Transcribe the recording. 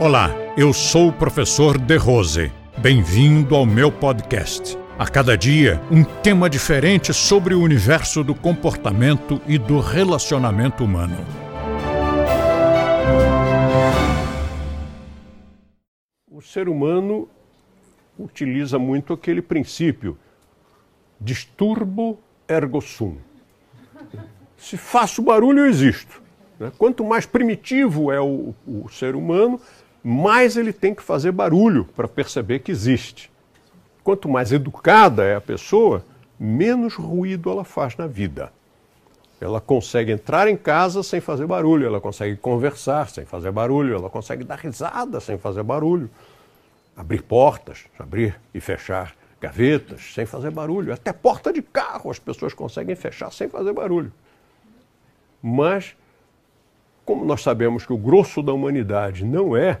Olá, eu sou o professor De Rose. Bem-vindo ao meu podcast. A cada dia, um tema diferente sobre o universo do comportamento e do relacionamento humano. O ser humano utiliza muito aquele princípio disturbo ergo sum. Se faço barulho, eu existo. Né? Quanto mais primitivo é o, o ser humano, mais ele tem que fazer barulho para perceber que existe. Quanto mais educada é a pessoa, menos ruído ela faz na vida. Ela consegue entrar em casa sem fazer barulho, ela consegue conversar sem fazer barulho, ela consegue dar risada sem fazer barulho, abrir portas, abrir e fechar gavetas sem fazer barulho, até porta de carro as pessoas conseguem fechar sem fazer barulho. Mas como nós sabemos que o grosso da humanidade não é